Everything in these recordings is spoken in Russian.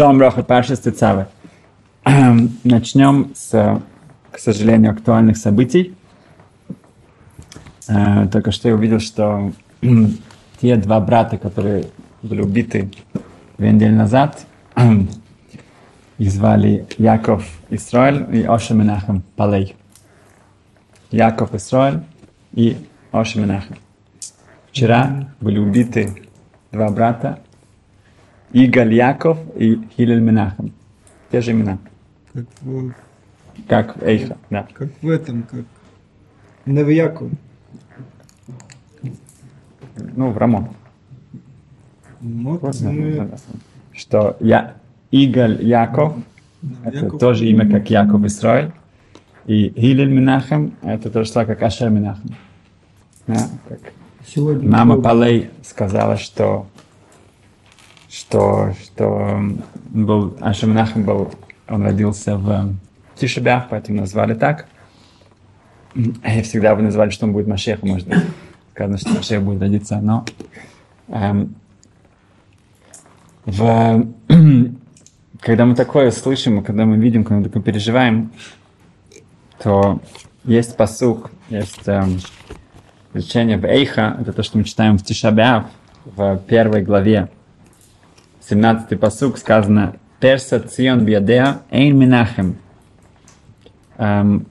Шом Броха Паша Стецавы. Начнем с, к сожалению, актуальных событий. Э, только что я увидел, что те два брата, которые были убиты две недели назад, их звали Яков Исраиль и Оша Менахем Палей. Яков Исраиль и Оша Менахем. Вчера были убиты два брата, Игаль Яков и Хилель Менахем. Те же имена. Как в, Как Эйха, да. как в этом, как Навияков. Ну, в Рамон. Вот, Да, ну. Что я Игаль Яков, это Яков. тоже имя, как Яков Исраиль. И Хилель Менахем, это то же самое, как Ашер Менахем. Да, как Сегодня Мама Палей сказала, что что, что был, Аша Менахем был, он родился в Тишебях, поэтому назвали так. М, И всегда бы назвали, что он будет Машехом, может быть. Сказано, что Машех будет родиться, но эм, в, когда мы такое слышим, когда мы видим, когда мы такое переживаем, то есть посук, есть эм, Изучение в Эйха, это то, что мы читаем в Тишабиав, в первой главе, 17-й посук, сказано «Перса Цион биадеа эйн минахем». Эм,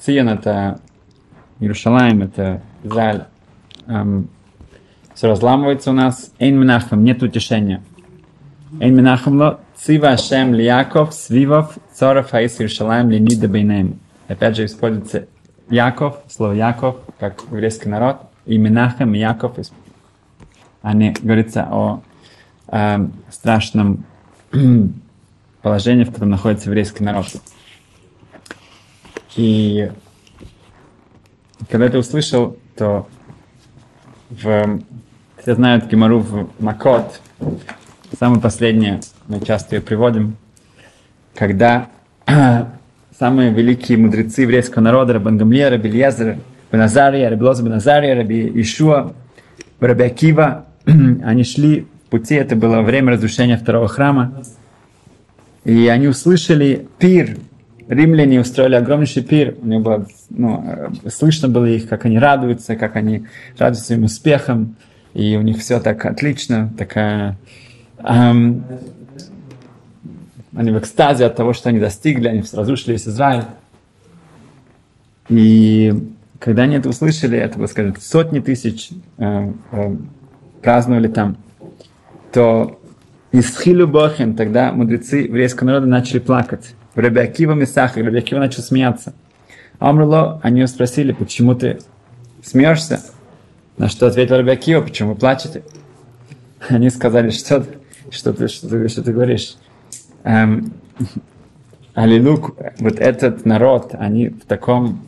Цион – это Иерушалаем, это Израиль. Эм, все разламывается у нас. Эйн минахем, нет утешения. Эйн минахем ло цива Ашем ли Яков, свивов, цоров хаис Иерушалаем ли нида бейнем. Опять же используется Яков, слово Яков, как еврейский народ, и Менахем, и Яков. Они говорится о эм, страшном положении, в котором находится еврейский народ. И когда ты услышал, то в, все знают Гимару в Макот, самое последнее, мы часто ее приводим, когда самые великие мудрецы еврейского народа, Рабан Гамлия, Раби Ильязер, Беназария, Раби Лоза Беназария, Раби Ишуа, Раби Акива, они шли пути, это было время разрушения второго храма, и они услышали пир, римляне устроили огромнейший пир, у них было, ну, э, слышно было их, как они радуются, как они радуются своим успехом, и у них все так отлично, такая эм, они в экстазе от того, что они достигли, они разрушили весь Израиль. И когда они это услышали, это, было, скажем, сотни тысяч э, э, праздновали там, то из Хилю Бохен тогда мудрецы еврейского народа начали плакать. В Раби Акива Месах, и Раби Акива начал смеяться. Амрло, они его спросили, почему ты смеешься? На что ответил Раби Акива, почему вы плачете? Они сказали, что, что, ты, что, ты, что ты говоришь? Эм, Аллилук, вот этот народ, они в таком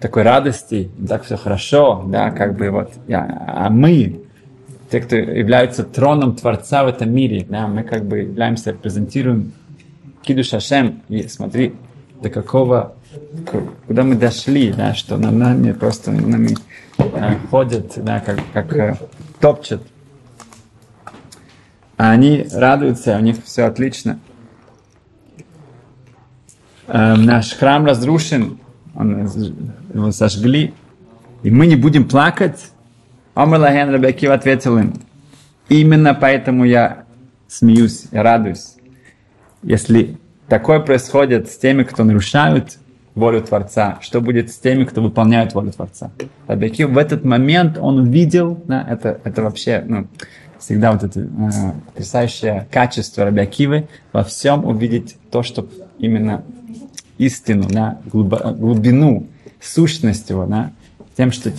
такой радости, так все хорошо, да, как бы вот, я- а мы, те, кто являются троном Творца в этом мире, да, мы как бы являемся, репрезентируем Киду Шашем, и смотри, до какого, куда мы дошли, да, что на нами просто нами э, ходят, да, как, как э, топчут. А они радуются, у них все отлично. Эм, наш храм разрушен, он, его сожгли, и мы не будем плакать. Омар Лаген Рабиакив ответил им, именно поэтому я смеюсь, я радуюсь. Если такое происходит с теми, кто нарушают волю Творца, что будет с теми, кто выполняет волю Творца? Рабиакив в этот момент он увидел, да, это, это вообще, ну, всегда вот это э, потрясающее качество Рабиакивы во всем увидеть то, что именно истину, да, глубину, сущность его, да, тем, что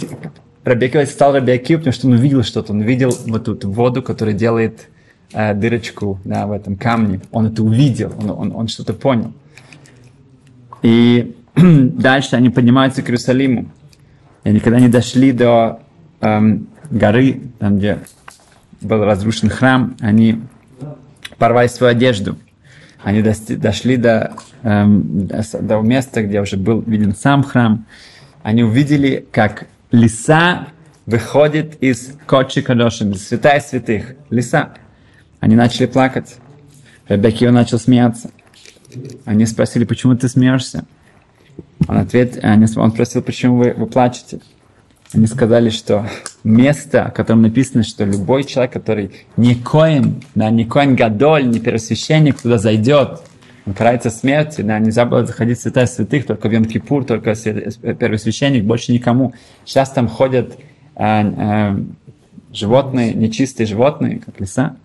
Рабиакива стал Рабиакив, потому что он увидел что-то, он увидел вот эту воду, которая делает э, дырочку да, в этом камне, он это увидел, он, он, он что-то понял. И дальше они поднимаются к Иерусалиму, и они когда они дошли до эм, горы, там, где был разрушен храм, они порвали свою одежду. Они дости- дошли до, эм, до, до места, где уже был виден сам храм. Они увидели, как лиса выходит из Кочи Кадошим, из святая святых. Лиса. Они начали плакать. Рабиакива начал смеяться. Они спросили, почему ты смеешься? Он ответ, они, он спросил, почему вы, вы плачете? Они сказали, что место, о котором написано, что любой человек, который не коин, да, не коин гадоль, не первосвященник, туда зайдет, карается смертью, да, нельзя было заходить в святая святых, только в Йом-Кипур, только первосвященник, больше никому. Сейчас там ходят э, э, животные, нечистые животные, как лиса,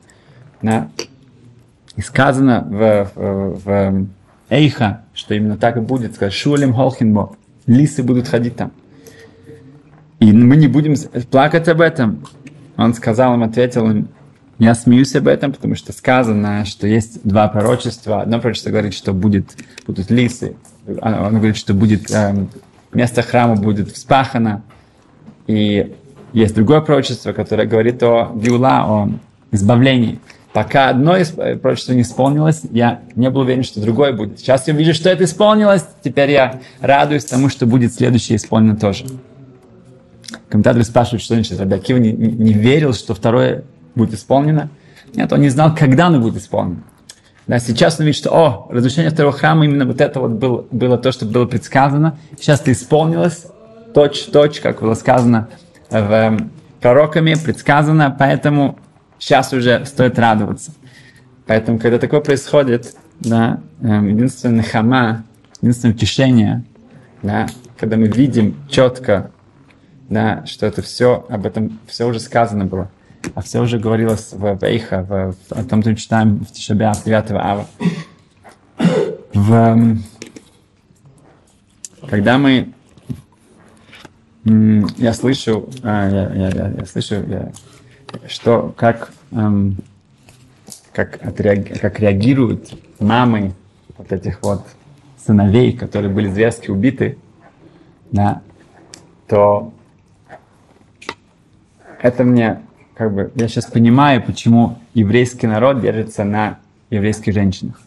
да. И сказано в, в, в Эйха, что именно так и будет, сказать, Шулем Холхинбо, лисы будут ходить там. И мы не будем плакать об этом. Он сказал им, ответил им, я смеюсь об этом, потому что сказано, что есть два пророчества. Одно пророчество говорит, что будет, будут лисы. Оно говорит, что будет, э, место храма будет вспахано. И есть другое пророчество, которое говорит о Гиула, о избавлении. Пока одно из пророчеств не исполнилось, я не был уверен, что другое будет. Сейчас я вижу, что это исполнилось, теперь я радуюсь тому, что будет следующее исполнено тоже. Комментаторы спрашивают, что значит Раби Акива не, не, не верил, что второе будет исполнено. Нет, он не знал, когда оно будет исполнено. Да, сейчас он видит, что, о, разрушение второго храма, именно вот это вот было, было то, что было предсказано. Сейчас это исполнилось, точь-точь, как было сказано в эм, пророками, предсказано, поэтому сейчас уже стоит радоваться. Поэтому, когда такое происходит, да, эм, единственное хама, единственное утешение, да, когда мы видим четко, да, что это все, об этом все уже сказано было, а все уже говорилось в Вейха, в, в, о том, что мы читаем в Тишабе 9 ава. В, эм, когда мы я слышу, а, я, я, я, я слышу, я, что как, эм, как, отреаг, как реагируют мамы вот этих вот сыновей, которые были зверски убиты, да, то это мне как бы я сейчас понимаю, почему еврейский народ держится на еврейских женщинах.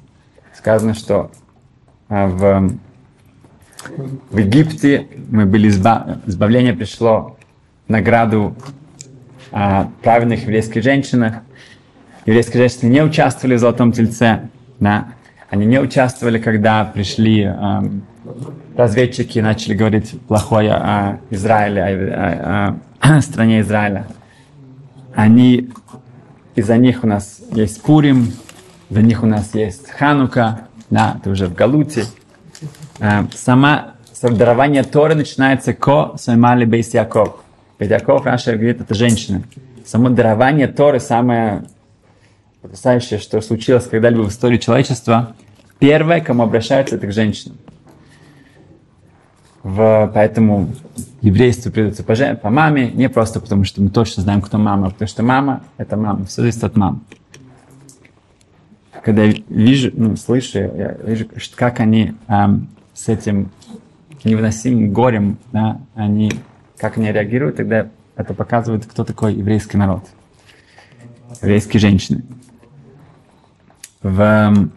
Сказано, что а, в, в Египте мы были изба... избавление пришло награду а, правильных еврейских женщинах. Еврейские женщины не участвовали в Золотом Тельце. Да? Они не участвовали, когда пришли а, разведчики и начали говорить плохое о Израиле, о, о, о стране Израиля. Они, из-за них у нас есть Пурим, за них у нас есть Ханука, да, это уже в Галуте. А, сама дарование Торы начинается ко Саймали Бейс Яков. Ведь Яков, Раша говорит, это женщина. Само дарование Торы самое потрясающее, что случилось когда-либо в истории человечества. Первое, кому обращаются, это к женщинам. В, поэтому еврейству придется по, по маме, не просто потому, что мы точно знаем, кто мама, а потому что мама – это мама, все зависит от мамы. Когда я вижу, ну, слышу, я вижу, как они эм, с этим невыносимым горем, да, они, как они реагируют, тогда это показывает, кто такой еврейский народ, еврейские женщины. В эм,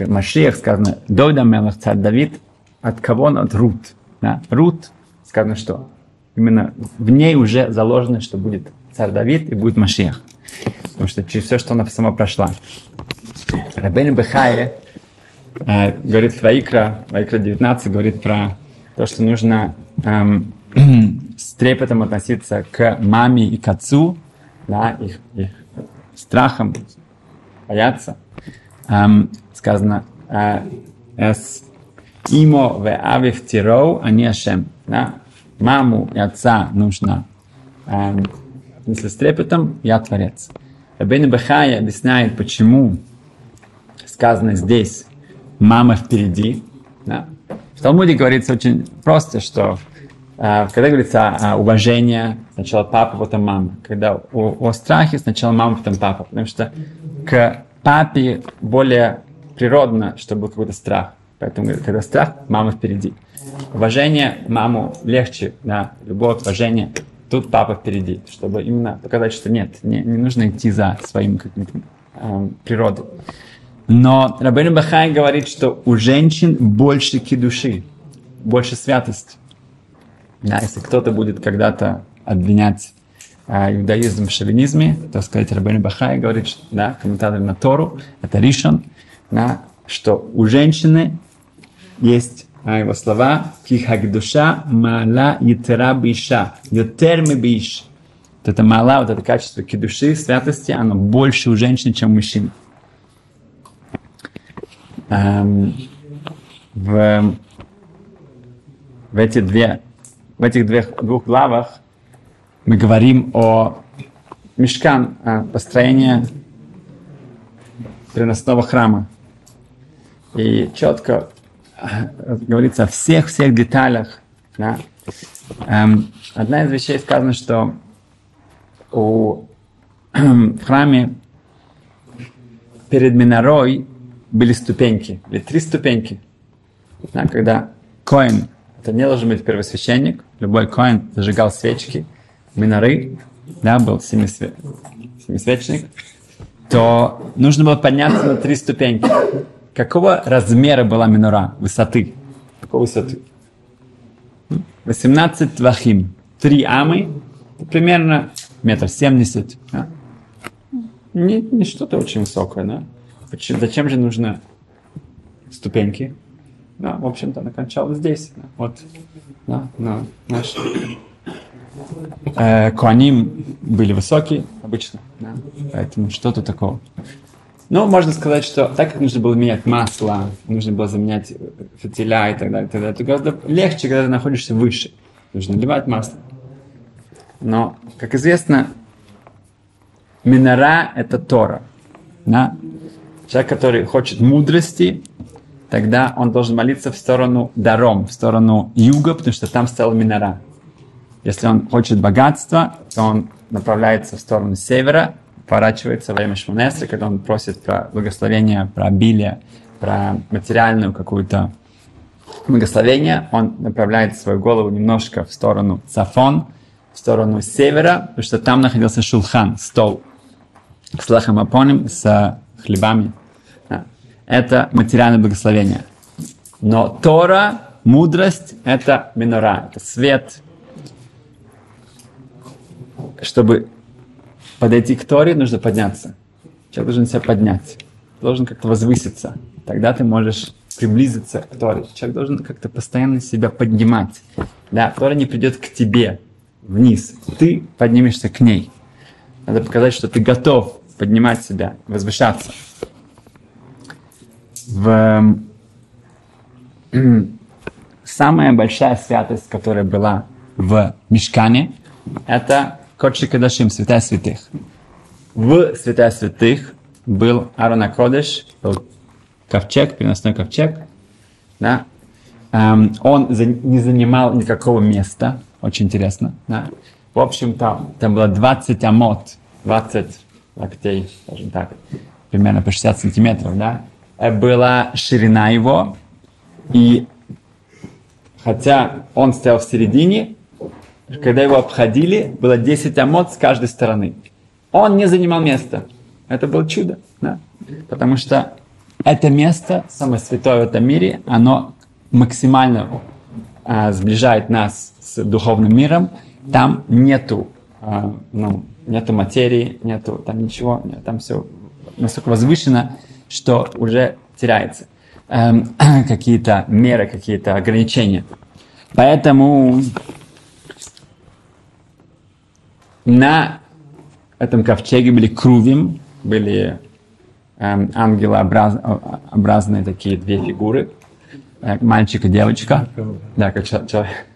Машиях сказано, Дойда Мелах, царь Давид, от кого он? От Рут. Да? Рут, сказано что? Именно в ней уже заложено, что будет царь Давид и будет Машиах. Потому что через все, что она сама прошла. Рабейн Бехае э, говорит в Ваикра, Ваикра 19 говорит про то, что нужно эм, с трепетом относиться к маме и к отцу, да, их, их страхом бояться. Эм, сказано, э, с Имо в авив тироу, а не Ашем. Да? Маму и отца нужно, эм, если с трепетом, я творец. Рабейн Бахая объясняет, почему сказано здесь мама впереди. Да? В Талмуде говорится очень просто, что когда говорится о уважении, сначала папа, потом мама. Когда о, о страхе, сначала мама, потом папа. Потому что к папе более природно, чтобы был какой-то страх. Поэтому, когда страх, мама впереди. Уважение маму легче, да, любое уважение. Тут папа впереди, чтобы именно показать, что нет, не, не нужно идти за своим каким-то э, природой. Но Рабин Бахай говорит, что у женщин больше души, больше святости. Да, если кто-то будет когда-то обвинять э, иудаизм в шовинизме, так сказать, Рабейн Бахай говорит, что, да, комментатор на Тору, это Ришон, да, что у женщины есть а его слова «Кихагдуша мала етера биша, ютерми биш». Вот это мала, вот это качество кидуши, святости, оно больше у женщины, чем у мужчин. Эм, в, в, эти две, в этих двух, двух главах мы говорим о мешкан, о построении переносного храма. И четко говорится о всех-всех деталях. Да? Эм, одна из вещей сказано, что у, в храме перед Минорой были ступеньки, были три ступеньки. Да, когда коин, это не должен быть первосвященник, любой коин зажигал свечки, миноры, да, был семисве, семисвечник, то нужно было подняться на три ступеньки. Какого размера была минора? Высоты. Какой высоты? 18 твахим. Три амы, примерно метр семьдесят. Да? Не, не что-то очень высокое, да? Почему, зачем же нужно ступеньки? Да, в общем-то, она кончалась здесь. Да? Вот, да, на наш... Э, Куаним были высокие обычно, да? поэтому что-то такого. Ну, можно сказать, что так как нужно было менять масло, нужно было заменять фитиля и так далее, и так далее, это гораздо легче, когда ты находишься выше. Нужно наливать масло. Но, как известно, минора – это Тора. Да? Человек, который хочет мудрости, тогда он должен молиться в сторону даром, в сторону юга, потому что там стояла минора. Если он хочет богатства, то он направляется в сторону севера, поворачивается во время Шмонесра, когда он просит про благословение, про обилие, про материальную какую-то благословение, он направляет свою голову немножко в сторону Сафон, в сторону севера, потому что там находился шулхан, стол с лахамапоним, с хлебами. Это материальное благословение. Но Тора, мудрость, это минора, это свет. Чтобы подойти к Торе, нужно подняться. Человек должен себя поднять, должен как-то возвыситься. Тогда ты можешь приблизиться к Торе. Человек должен как-то постоянно себя поднимать. Да, Тора не придет к тебе вниз. Ты поднимешься к ней. Надо показать, что ты готов поднимать себя, возвышаться. В... Самая большая святость, которая была в Мешкане, это Кодши Кадашим, Святая Святых. В Святая Святых был Арона Кодеш, был ковчег, переносной ковчег. Да? Эм, он не занимал никакого места, очень интересно. Да? В общем-то, там было 20 амот, 20 локтей, скажем так, примерно по 60 сантиметров, да? Э, была ширина его, и хотя он стоял в середине, когда его обходили, было 10 амот с каждой стороны. Он не занимал места. Это было чудо, да? Потому что это место, самое святое в этом мире, оно максимально а, сближает нас с духовным миром. Там нету, а, ну, нету материи, нету там ничего, там все настолько возвышено, что уже теряется. Эм, какие-то меры, какие-то ограничения. Поэтому на этом ковчеге были крувим, были эм, ангелообразные такие две фигуры, э, мальчик и девочка, да, как человек,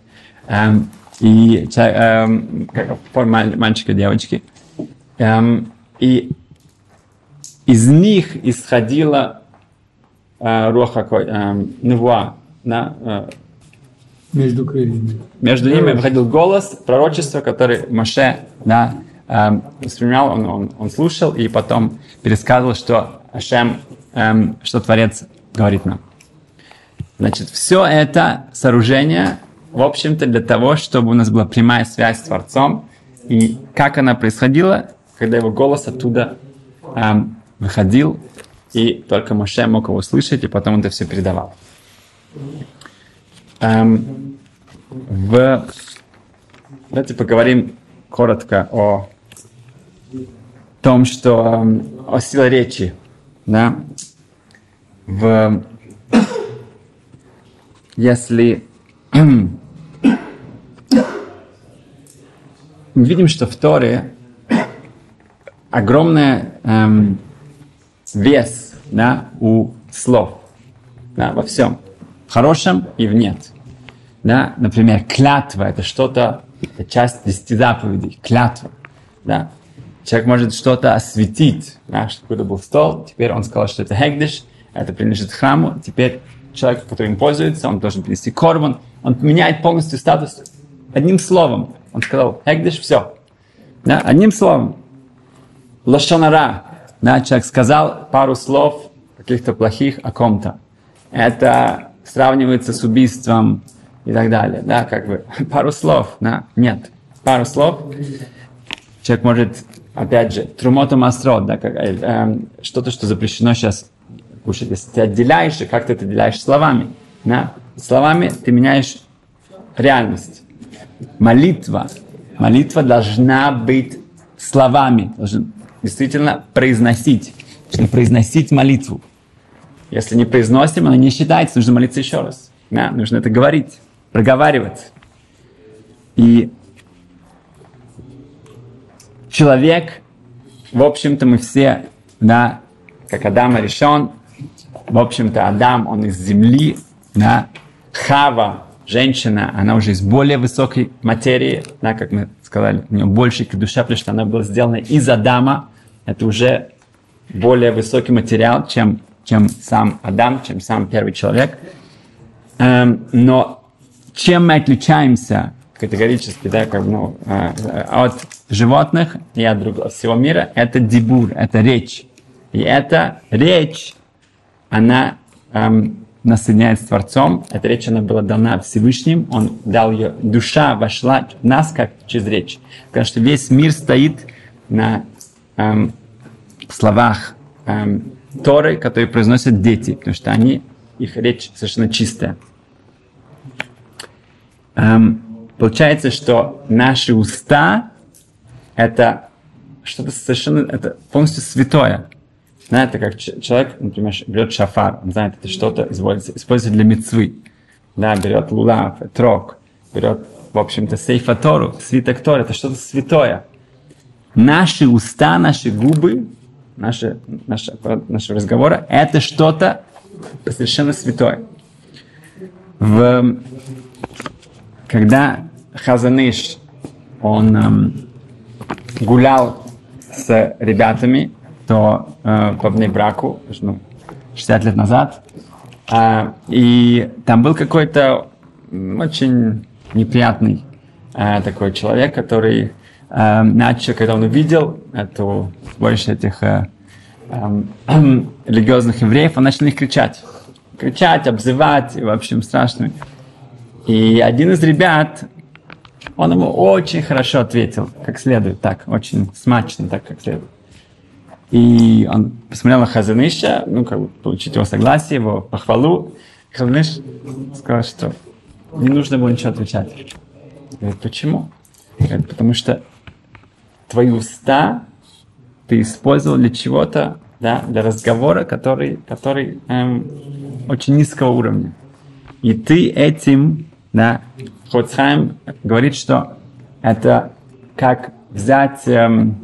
эм, и эм, как, мальчика и девочки, эм, и из них исходила э, руха, э, невуа, да, э, между крыльями. Между ними выходил голос, пророчество, который Маше да, эм, воспринимал, он, он, он слушал и потом пересказывал, что Ашем, эм, что Творец говорит нам. Значит, все это сооружение, в общем-то, для того, чтобы у нас была прямая связь с Творцом. И как она происходила, когда его голос оттуда эм, выходил, и только Моше мог его слышать, и потом он это все передавал. Эм, в... Давайте поговорим коротко о том, что э, о силе речи, да, в, если мы видим, что в Торе огромный эм, вес да, у слов да, во всем, в хорошем и в нет. Да? Например, клятва – это что-то, это часть десяти заповедей, клятва. Да? Человек может что-то осветить, да, что какой-то был стол, теперь он сказал, что это хегдиш, это принадлежит храму, теперь человек, который им пользуется, он должен принести корбан, он меняет полностью статус одним словом. Он сказал, хегдиш, все. Да, одним словом. Лошонара. Да, человек сказал пару слов каких-то плохих о ком-то. Это сравнивается с убийством и так далее. Да, как бы пару слов. Да, нет. Пару слов. Человек может опять же, трумота масрот, да, как, э, э, что-то, что запрещено сейчас кушать. Если ты отделяешь, и как ты это отделяешь словами, да, словами ты меняешь реальность. Молитва, молитва должна быть словами, должен действительно произносить, нужно произносить молитву. Если не произносим, она не считается, нужно молиться еще раз. Да, нужно это говорить, проговаривать. И человек, в общем-то, мы все, да, как Адам решен, в общем-то, Адам, он из земли, да, Хава, женщина, она уже из более высокой материи, да, как мы сказали, у нее больше к душе, потому что она была сделана из Адама, это уже более высокий материал, чем, чем сам Адам, чем сам первый человек. Эм, но чем мы отличаемся категорически, да, как, ну, э, от животных и от другого, всего мира, это дебур, это речь. И эта речь, она эм, нас с Творцом. Эта речь, она была дана Всевышним. Он дал ее, душа вошла в нас, как через речь. Потому что весь мир стоит на эм, словах эм, Торы, которые произносят дети, потому что они, их речь совершенно чистая. Эм, Получается, что наши уста – это что-то совершенно, это полностью святое. Знаете, как человек, например, берет шафар, он знает, это что-то используется, для мецвы. Да, берет лулав, трок, берет, в общем-то, сейфа Тору, свиток Тор, это что-то святое. Наши уста, наши губы, наши, наши, наши разговоры, это что-то совершенно святое. В когда Хазаныш, он эм, гулял с ребятами, то э, по браку, ну, 60 лет назад, э, и там был какой-то очень неприятный э, такой человек, который э, начал, когда он увидел эту, больше этих э, э, религиозных евреев, он начал на них кричать. Кричать, обзывать, и, в общем, страшно. И один из ребят, он ему очень хорошо ответил, как следует, так, очень смачно, так, как следует. И он посмотрел на Хазаныша, ну, как бы получить его согласие, его похвалу. Хазаныш сказал, что не нужно было ничего отвечать. Говорит, почему? Говорит, потому что твои уста ты использовал для чего-то, да, для разговора, который, который эм, очень низкого уровня. И ты этим да, Хоцхайм говорит, что это как взять эм,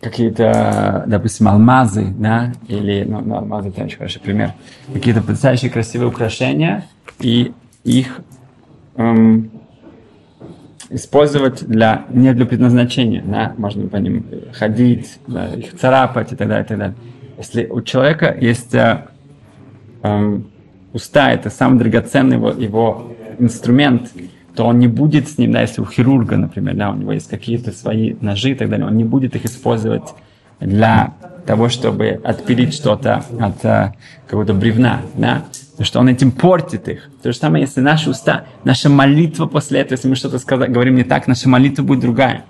какие-то, допустим, алмазы, да, или, ну, ну алмазы это очень хороший пример, какие-то потрясающие красивые украшения, и их эм, использовать для, не для предназначения, да, можно по ним ходить, да, их царапать и так далее, и так далее. Если у человека есть э, эм, уста это самый драгоценный его, его инструмент, то он не будет с ним, да, если у хирурга, например, да, у него есть какие-то свои ножи и так далее, он не будет их использовать для того, чтобы отпилить что-то от uh, какого-то бревна, да, потому что он этим портит их. То же самое, если наши уста, наша молитва после этого, если мы что-то сказать, говорим не так, наша молитва будет другая,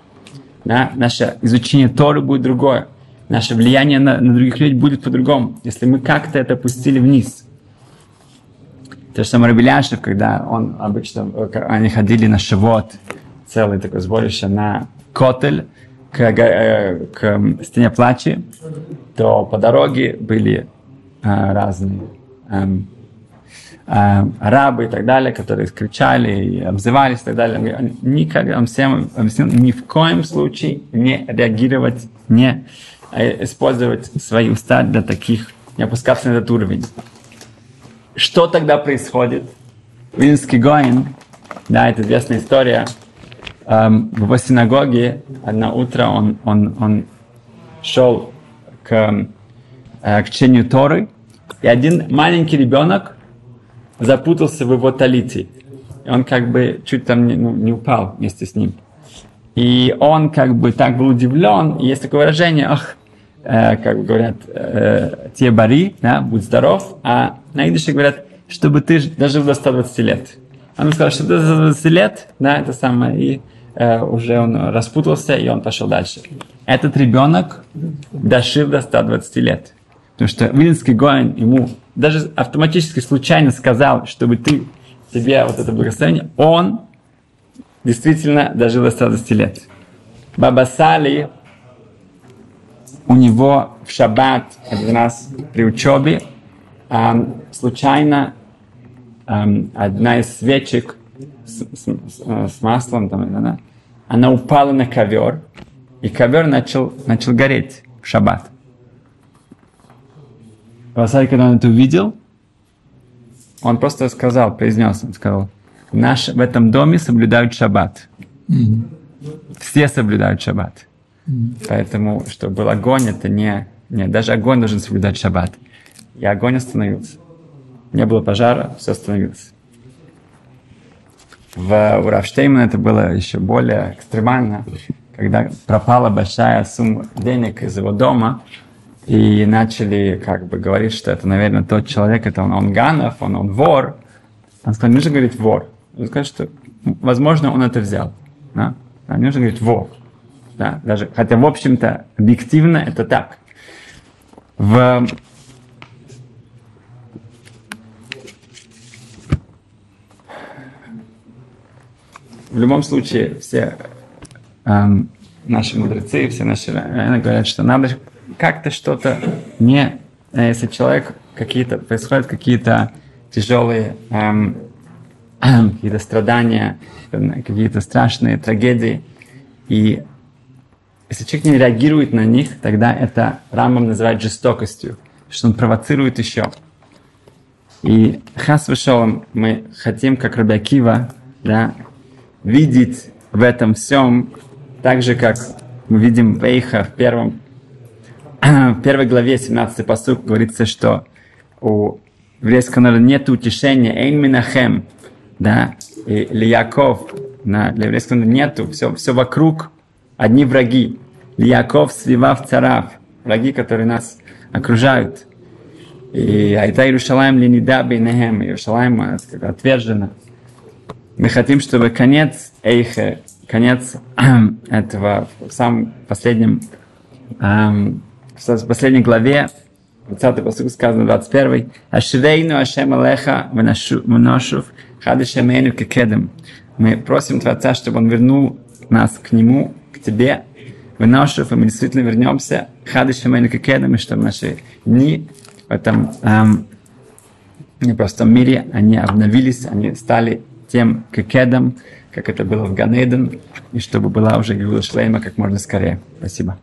да, наше изучение Торы будет другое, наше влияние на, на других людей будет по-другому, если мы как-то это пустили вниз – то же самое Рабеляшев, когда он обычно, они ходили на шивот, целое такое сборище на Котель, к, э, к стене плачи, то по дороге были э, разные эм, э, арабы и так далее, которые кричали и обзывались и так далее. Никогда он всем объяснил, ни в коем случае не реагировать, не использовать свои уста для таких, не опускаться на этот уровень. Что тогда происходит? Вильнский Гоин, да, это известная история, в его синагоге одно утро он, он, он шел к, э, к чтению Торы, и один маленький ребенок запутался в его талите. И он как бы чуть там не, ну, не упал вместе с ним. И он как бы так был удивлен. Есть такое выражение, ах, э, как говорят, э, те бари, да, будь здоров. А на идыше говорят, чтобы ты дожил до 120 лет. Он сказал, что до 120 лет, да, это самое, и э, уже он распутался, и он пошел дальше. Этот ребенок дожил до 120 лет. Потому что Вилинский Гоин ему даже автоматически случайно сказал, чтобы ты тебе вот это благословение, он действительно дожил до 120 лет. Баба Сали, у него в шаббат один раз при учебе эм, случайно эм, одна из свечек с, с, с, с маслом, там, да, она упала на ковер, и ковер начал, начал гореть в шаббат. Васарь, когда он это увидел, он просто сказал, произнес, он сказал, наш, в этом доме соблюдают шаббат. Mm-hmm. Все соблюдают шаббат. Mm-hmm. Поэтому, что был огонь, это не, не... Даже огонь должен соблюдать шаббат. И огонь остановился. Не было пожара, все остановилось. В, у Рафштеймана это было еще более экстремально, когда пропала большая сумма денег из его дома, и начали как бы говорить, что это, наверное, тот человек, это он, он Ганов, он, он вор. Он сказал, нужно говорить вор. Он сказал, что, возможно, он это взял. Да? Не нужно говорить вор. Да? Даже, хотя, в общем-то, объективно это так. В в любом случае все эм, наши мудрецы, все наши раввины говорят, что надо как-то что-то не... Э, если человек какие-то... Происходят какие-то тяжелые эм, какие-то страдания, какие-то страшные трагедии, и если человек не реагирует на них, тогда это Рамбам называет жестокостью, что он провоцирует еще. И хас вышел, мы хотим, как Рабиакива, да, видеть в этом всем, так же, как мы видим в Эйха в, первом, в первой главе 17 посуд говорится, что у еврейского народа нет утешения, Эйн Минахем, да, и Лияков, на, для еврейского народа нету, все, все вокруг одни враги. Лияков, Свивав, Царав, враги, которые нас окружают. И Айта Иерушалаем Ленида Бейнехем, Иерушалаем отвержена. Мы хотим, чтобы конец Эйхе, конец этого, в самом последнем, эм, в последней главе, 20 посыл сказано, 21 Ашрейну Ашем Алеха Ваношув Хадишемейну Кекедем. Мы просим Творца, чтобы Он вернул нас к Нему, к Тебе, Ваношув, и мы действительно вернемся Хадишемейну Кекедем, и чтобы наши дни в этом эм, непростом мире, они обновились, они стали тем кекедом, как это было в Ганейден, и чтобы была уже Гилу Шлейма как можно скорее. Спасибо.